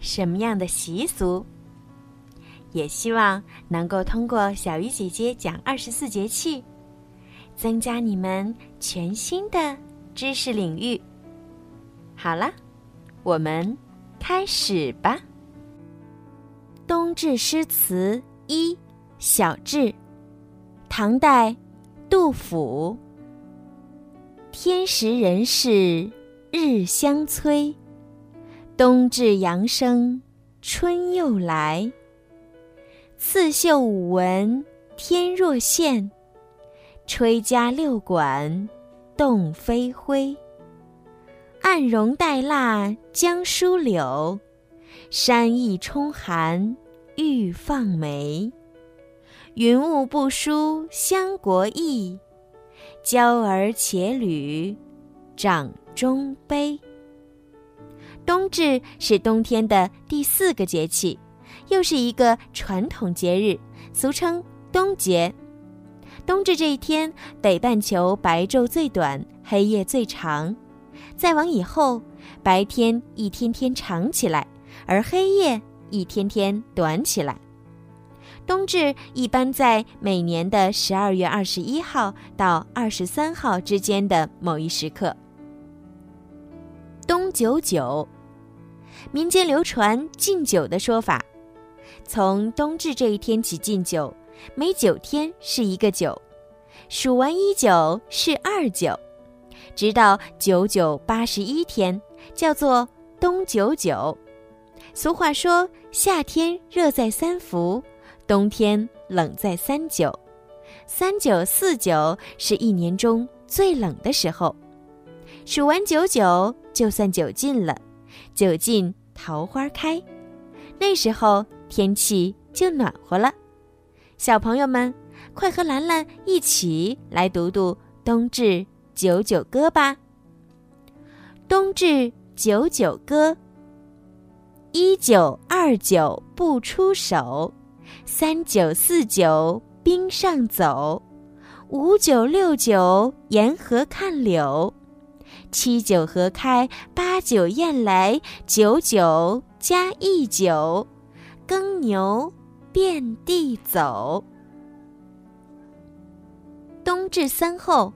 什么样的习俗？也希望能够通过小鱼姐姐讲二十四节气，增加你们全新的知识领域。好了，我们开始吧。冬至诗词一小至，唐代，杜甫。天时人事日相催。冬至阳生，春又来。刺绣五文天若现，吹葭六管动飞灰。暗荣带蜡将疏柳，山意冲寒欲放梅。云雾不输乡国意，娇儿且旅掌中杯。冬至是冬天的第四个节气，又是一个传统节日，俗称冬节。冬至这一天，北半球白昼最短，黑夜最长。再往以后，白天一天天长起来，而黑夜一天天短起来。冬至一般在每年的十二月二十一号到二十三号之间的某一时刻。冬九九。民间流传禁酒的说法，从冬至这一天起禁酒，每九天是一个九，数完一九是二九，直到九九八十一天，叫做冬九九。俗话说：“夏天热在三伏，冬天冷在三九。”三九四九是一年中最冷的时候，数完九九就算酒尽了。酒尽桃花开，那时候天气就暖和了。小朋友们，快和兰兰一起来读读《冬至九九歌》吧。《冬至九九歌》：一九二九不出手，三九四九冰上走，五九六九沿河看柳。七九河开，八九雁来，九九加一九，耕牛遍地走。冬至三候：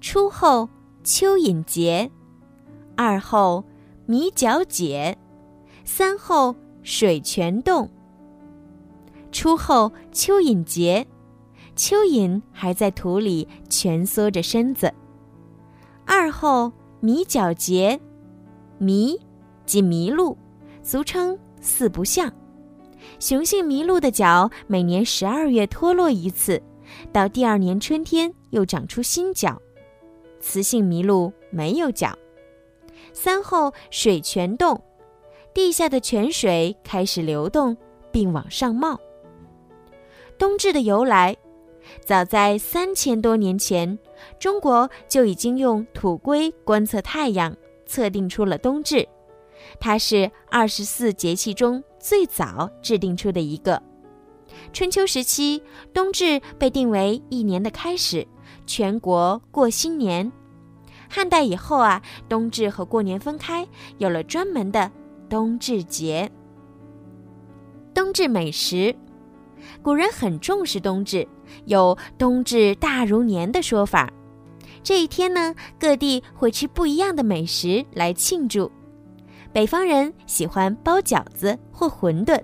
初候蚯蚓节，二候米角解，三候水泉冻。初候蚯蚓节，蚯蚓还在土里蜷缩着身子。二后迷角节，迷即麋鹿，俗称四不像。雄性麋鹿的角每年十二月脱落一次，到第二年春天又长出新角。雌性麋鹿没有角。三后水泉洞，地下的泉水开始流动并往上冒。冬至的由来。早在三千多年前，中国就已经用土龟观测太阳，测定出了冬至。它是二十四节气中最早制定出的一个。春秋时期，冬至被定为一年的开始，全国过新年。汉代以后啊，冬至和过年分开，有了专门的冬至节。冬至美食。古人很重视冬至，有“冬至大如年”的说法。这一天呢，各地会吃不一样的美食来庆祝。北方人喜欢包饺子或馄饨，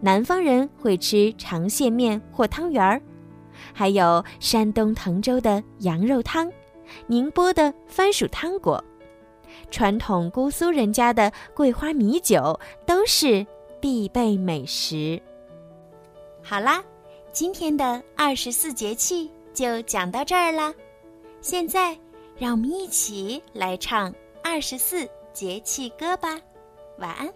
南方人会吃长线面或汤圆儿，还有山东滕州的羊肉汤，宁波的番薯汤果，传统姑苏人家的桂花米酒都是必备美食。好啦，今天的二十四节气就讲到这儿啦。现在，让我们一起来唱二十四节气歌吧。晚安。